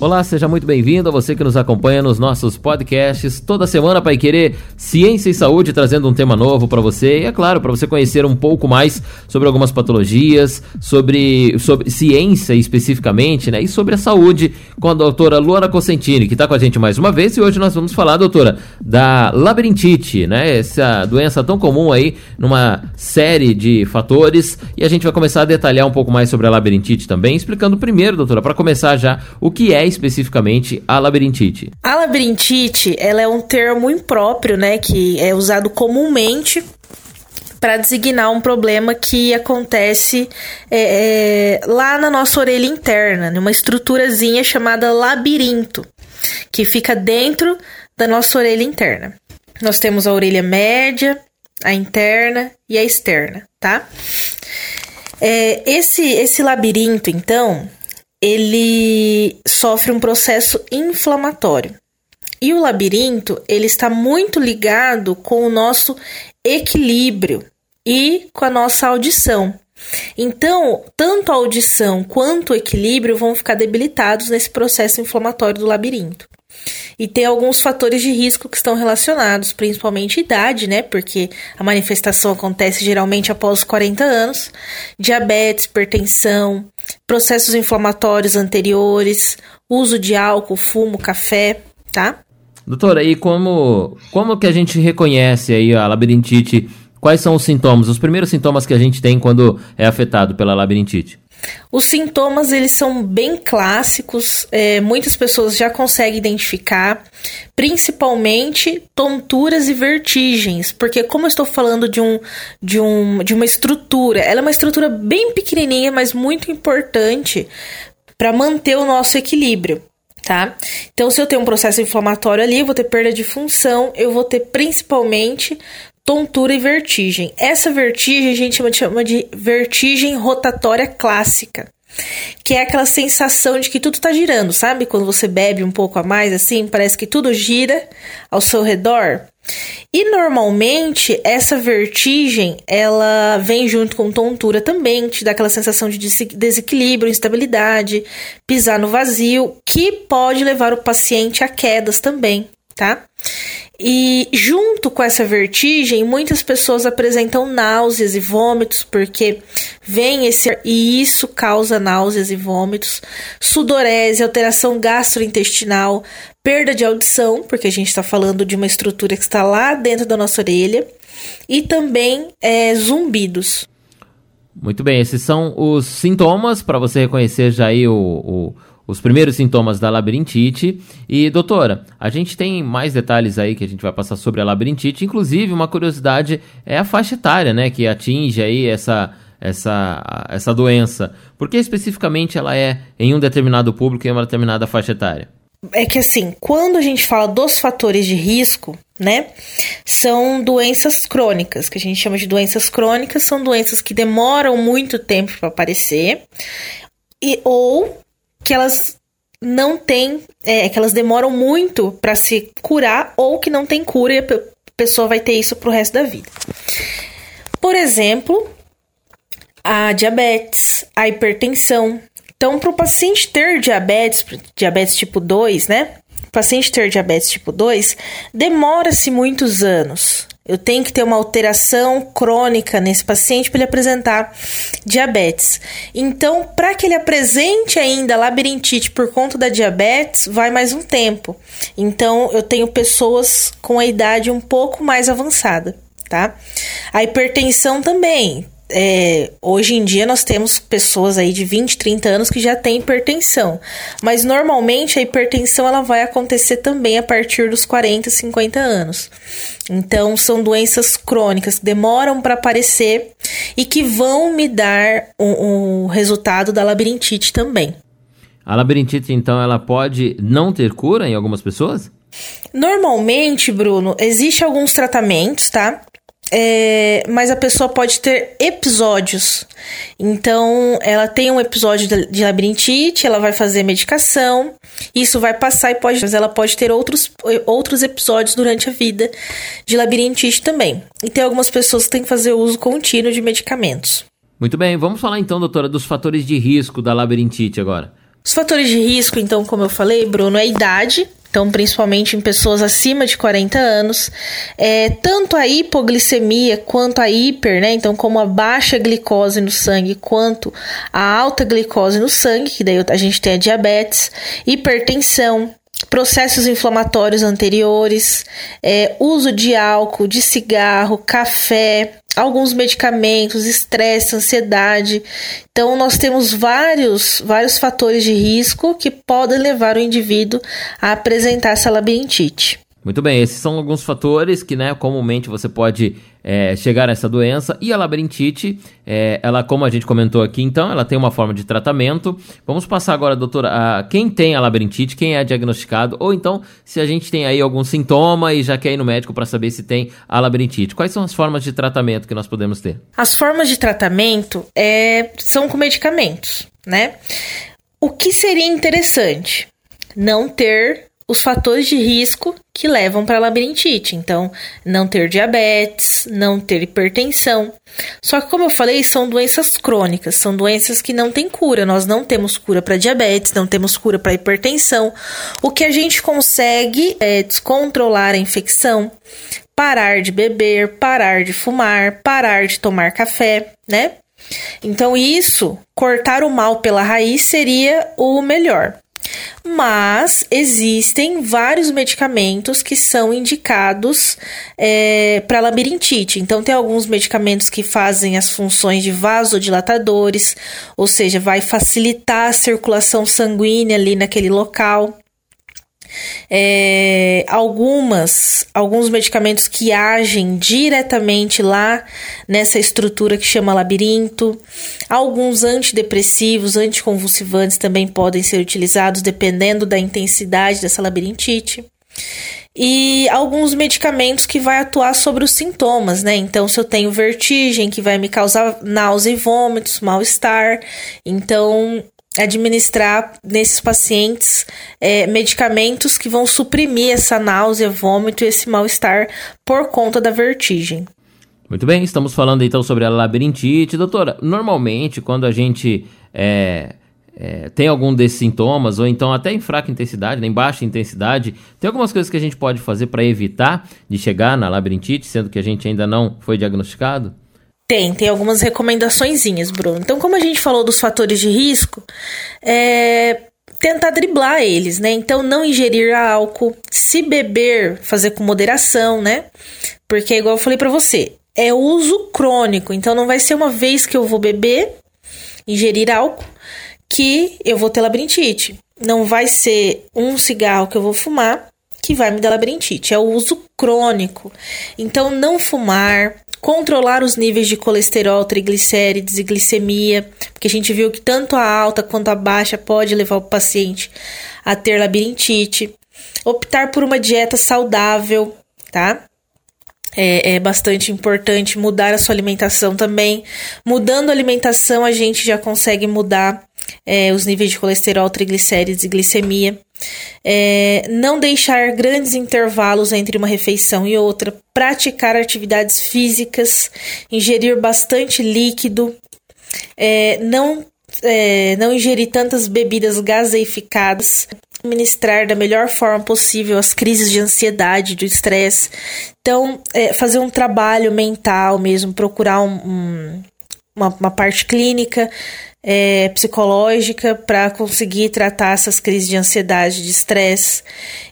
Olá, seja muito bem-vindo a você que nos acompanha nos nossos podcasts. Toda semana para querer ciência e saúde trazendo um tema novo para você. E é claro para você conhecer um pouco mais sobre algumas patologias, sobre, sobre ciência especificamente, né, e sobre a saúde com a doutora Luana Cosentini que está com a gente mais uma vez. E hoje nós vamos falar, doutora, da labirintite, né, essa doença tão comum aí numa série de fatores. E a gente vai começar a detalhar um pouco mais sobre a labirintite também, explicando primeiro, doutora, para começar já o que é especificamente a labirintite? A labirintite, ela é um termo impróprio, né, que é usado comumente para designar um problema que acontece é, é, lá na nossa orelha interna, numa estruturazinha chamada labirinto, que fica dentro da nossa orelha interna. Nós temos a orelha média, a interna e a externa, tá? É, esse, esse labirinto, então, ele sofre um processo inflamatório. E o labirinto, ele está muito ligado com o nosso equilíbrio e com a nossa audição. Então, tanto a audição quanto o equilíbrio vão ficar debilitados nesse processo inflamatório do labirinto. E tem alguns fatores de risco que estão relacionados, principalmente idade, né? Porque a manifestação acontece geralmente após os 40 anos, diabetes, hipertensão, processos inflamatórios anteriores, uso de álcool, fumo, café, tá? Doutora, e como, como que a gente reconhece aí a labirintite? Quais são os sintomas, os primeiros sintomas que a gente tem quando é afetado pela labirintite? Os sintomas eles são bem clássicos, é, muitas pessoas já conseguem identificar, principalmente tonturas e vertigens, porque como eu estou falando de, um, de, um, de uma estrutura, ela é uma estrutura bem pequenininha, mas muito importante para manter o nosso equilíbrio. Tá? Então, se eu tenho um processo inflamatório ali, eu vou ter perda de função, eu vou ter principalmente tontura e vertigem. Essa vertigem a gente chama de, vertigem rotatória clássica. Que é aquela sensação de que tudo está girando, sabe? Quando você bebe um pouco a mais, assim, parece que tudo gira ao seu redor. E normalmente essa vertigem ela vem junto com tontura também, te dá aquela sensação de desequilíbrio, instabilidade, pisar no vazio, que pode levar o paciente a quedas também, tá? E junto com essa vertigem, muitas pessoas apresentam náuseas e vômitos, porque vem esse e isso causa náuseas e vômitos, sudorese, alteração gastrointestinal, perda de audição, porque a gente está falando de uma estrutura que está lá dentro da nossa orelha, e também é, zumbidos. Muito bem, esses são os sintomas para você reconhecer já aí o, o os primeiros sintomas da labirintite. E, doutora, a gente tem mais detalhes aí que a gente vai passar sobre a labirintite. Inclusive, uma curiosidade é a faixa etária, né, que atinge aí essa, essa, essa doença. Por que especificamente ela é em um determinado público, em uma determinada faixa etária? É que assim, quando a gente fala dos fatores de risco, né, são doenças crônicas, que a gente chama de doenças crônicas, são doenças que demoram muito tempo para aparecer, e ou que elas não têm, é, que elas demoram muito para se curar ou que não tem cura e a pessoa vai ter isso pro resto da vida. Por exemplo, a diabetes, a hipertensão. Então, para o paciente ter diabetes, diabetes tipo 2, né? O paciente ter diabetes tipo 2, demora-se muitos anos. Eu tenho que ter uma alteração crônica nesse paciente para ele apresentar diabetes. Então, para que ele apresente ainda labirintite por conta da diabetes, vai mais um tempo. Então, eu tenho pessoas com a idade um pouco mais avançada, tá? A hipertensão também é, hoje em dia nós temos pessoas aí de 20, 30 anos que já têm hipertensão, mas normalmente a hipertensão ela vai acontecer também a partir dos 40, 50 anos. Então são doenças crônicas que demoram para aparecer e que vão me dar o resultado da labirintite também. A labirintite então ela pode não ter cura em algumas pessoas? Normalmente, Bruno, existe alguns tratamentos, tá? É, mas a pessoa pode ter episódios. Então, ela tem um episódio de labirintite, ela vai fazer medicação, isso vai passar e pode, mas ela pode ter outros, outros episódios durante a vida de labirintite também. E tem algumas pessoas que têm que fazer uso contínuo de medicamentos. Muito bem, vamos falar então, doutora, dos fatores de risco da labirintite agora. Os fatores de risco, então, como eu falei, Bruno, é a idade, então principalmente em pessoas acima de 40 anos, é, tanto a hipoglicemia quanto a hiper, né? Então, como a baixa glicose no sangue, quanto a alta glicose no sangue, que daí a gente tem a diabetes, hipertensão, processos inflamatórios anteriores, é, uso de álcool, de cigarro, café, alguns medicamentos, estresse, ansiedade. Então, nós temos vários, vários fatores de risco que podem levar o indivíduo a apresentar essa labirintite. Muito bem, esses são alguns fatores que, né, comumente você pode é, chegar nessa doença. E a labirintite, é, ela, como a gente comentou aqui, então, ela tem uma forma de tratamento. Vamos passar agora, doutora, a quem tem a labirintite, quem é diagnosticado, ou então se a gente tem aí algum sintoma e já quer ir no médico para saber se tem a labirintite. Quais são as formas de tratamento que nós podemos ter? As formas de tratamento é, são com medicamentos, né? O que seria interessante? Não ter os fatores de risco que levam para labirintite. Então, não ter diabetes, não ter hipertensão. Só que, como eu falei, são doenças crônicas, são doenças que não têm cura. Nós não temos cura para diabetes, não temos cura para hipertensão. O que a gente consegue é descontrolar a infecção, parar de beber, parar de fumar, parar de tomar café, né? Então, isso, cortar o mal pela raiz seria o melhor. Mas existem vários medicamentos que são indicados é, para labirintite. Então, tem alguns medicamentos que fazem as funções de vasodilatadores, ou seja, vai facilitar a circulação sanguínea ali naquele local. É, algumas, alguns medicamentos que agem diretamente lá nessa estrutura que chama labirinto. Alguns antidepressivos, anticonvulsivantes também podem ser utilizados dependendo da intensidade dessa labirintite e alguns medicamentos que vai atuar sobre os sintomas, né? Então, se eu tenho vertigem, que vai me causar náusea e vômitos, mal-estar, então administrar nesses pacientes é, medicamentos que vão suprimir essa náusea, vômito e esse mal-estar por conta da vertigem. Muito bem, estamos falando então sobre a labirintite. Doutora, normalmente quando a gente é, é, tem algum desses sintomas, ou então até em fraca intensidade, né, em baixa intensidade, tem algumas coisas que a gente pode fazer para evitar de chegar na labirintite, sendo que a gente ainda não foi diagnosticado? Tem, tem algumas recomendaçõezinhas, Bruno. Então, como a gente falou dos fatores de risco, é tentar driblar eles, né? Então, não ingerir álcool, se beber, fazer com moderação, né? Porque, igual eu falei para você, é uso crônico. Então, não vai ser uma vez que eu vou beber, ingerir álcool, que eu vou ter labirintite. Não vai ser um cigarro que eu vou fumar que vai me dar labirintite. É o uso crônico. Então, não fumar, controlar os níveis de colesterol, triglicérides e glicemia, porque a gente viu que tanto a alta quanto a baixa pode levar o paciente a ter labirintite. Optar por uma dieta saudável, tá? É, é, bastante importante mudar a sua alimentação também. Mudando a alimentação, a gente já consegue mudar é, os níveis de colesterol, triglicérides e glicemia. É, não deixar grandes intervalos entre uma refeição e outra, praticar atividades físicas, ingerir bastante líquido, é, não, é, não ingerir tantas bebidas gaseificadas, administrar da melhor forma possível as crises de ansiedade, de estresse. Então, é, fazer um trabalho mental mesmo, procurar um, um, uma, uma parte clínica é, psicológica para conseguir tratar essas crises de ansiedade, de estresse.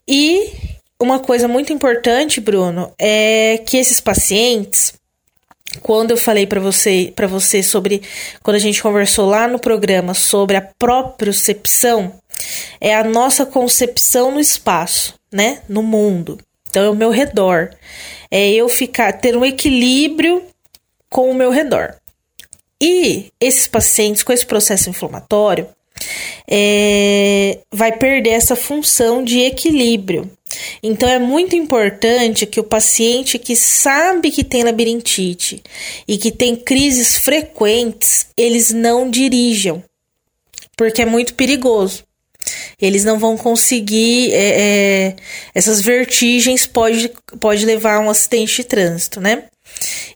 E uma coisa muito importante, Bruno, é que esses pacientes, quando eu falei para você, para você sobre quando a gente conversou lá no programa sobre a propriocepção, é a nossa concepção no espaço, né, no mundo. Então é o meu redor. É eu ficar ter um equilíbrio com o meu redor. E esses pacientes com esse processo inflamatório é, vai perder essa função de equilíbrio. Então é muito importante que o paciente que sabe que tem labirintite e que tem crises frequentes, eles não dirijam, porque é muito perigoso. Eles não vão conseguir. É, é, essas vertigens pode, pode levar a um acidente de trânsito, né?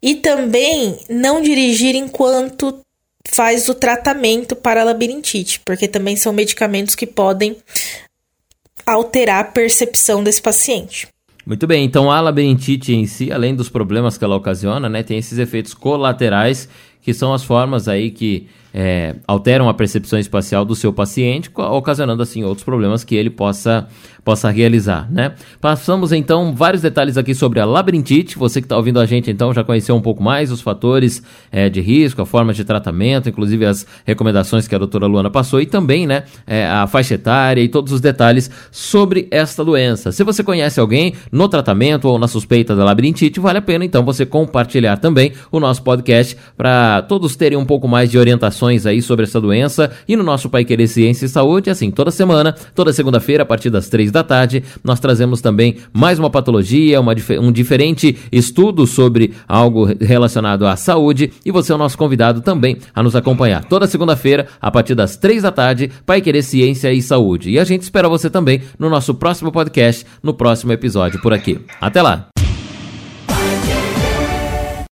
E também não dirigir enquanto faz o tratamento para a labirintite, porque também são medicamentos que podem alterar a percepção desse paciente. Muito bem, então a labirintite em si, além dos problemas que ela ocasiona, né, tem esses efeitos colaterais que são as formas aí que é, alteram a percepção espacial do seu paciente, ocasionando assim outros problemas que ele possa possa realizar, né? Passamos então vários detalhes aqui sobre a labirintite. Você que está ouvindo a gente então já conheceu um pouco mais os fatores é, de risco, a forma de tratamento, inclusive as recomendações que a doutora Luana passou e também, né, é, a faixa etária e todos os detalhes sobre esta doença. Se você conhece alguém no tratamento ou na suspeita da labirintite, vale a pena então você compartilhar também o nosso podcast para todos terem um pouco mais de orientação informações aí sobre essa doença e no nosso Pai Querer Ciência e Saúde, assim, toda semana, toda segunda-feira, a partir das três da tarde, nós trazemos também mais uma patologia, uma, um diferente estudo sobre algo relacionado à saúde e você é o nosso convidado também a nos acompanhar toda segunda-feira, a partir das três da tarde, Pai Querer Ciência e Saúde. E a gente espera você também no nosso próximo podcast, no próximo episódio por aqui. Até lá!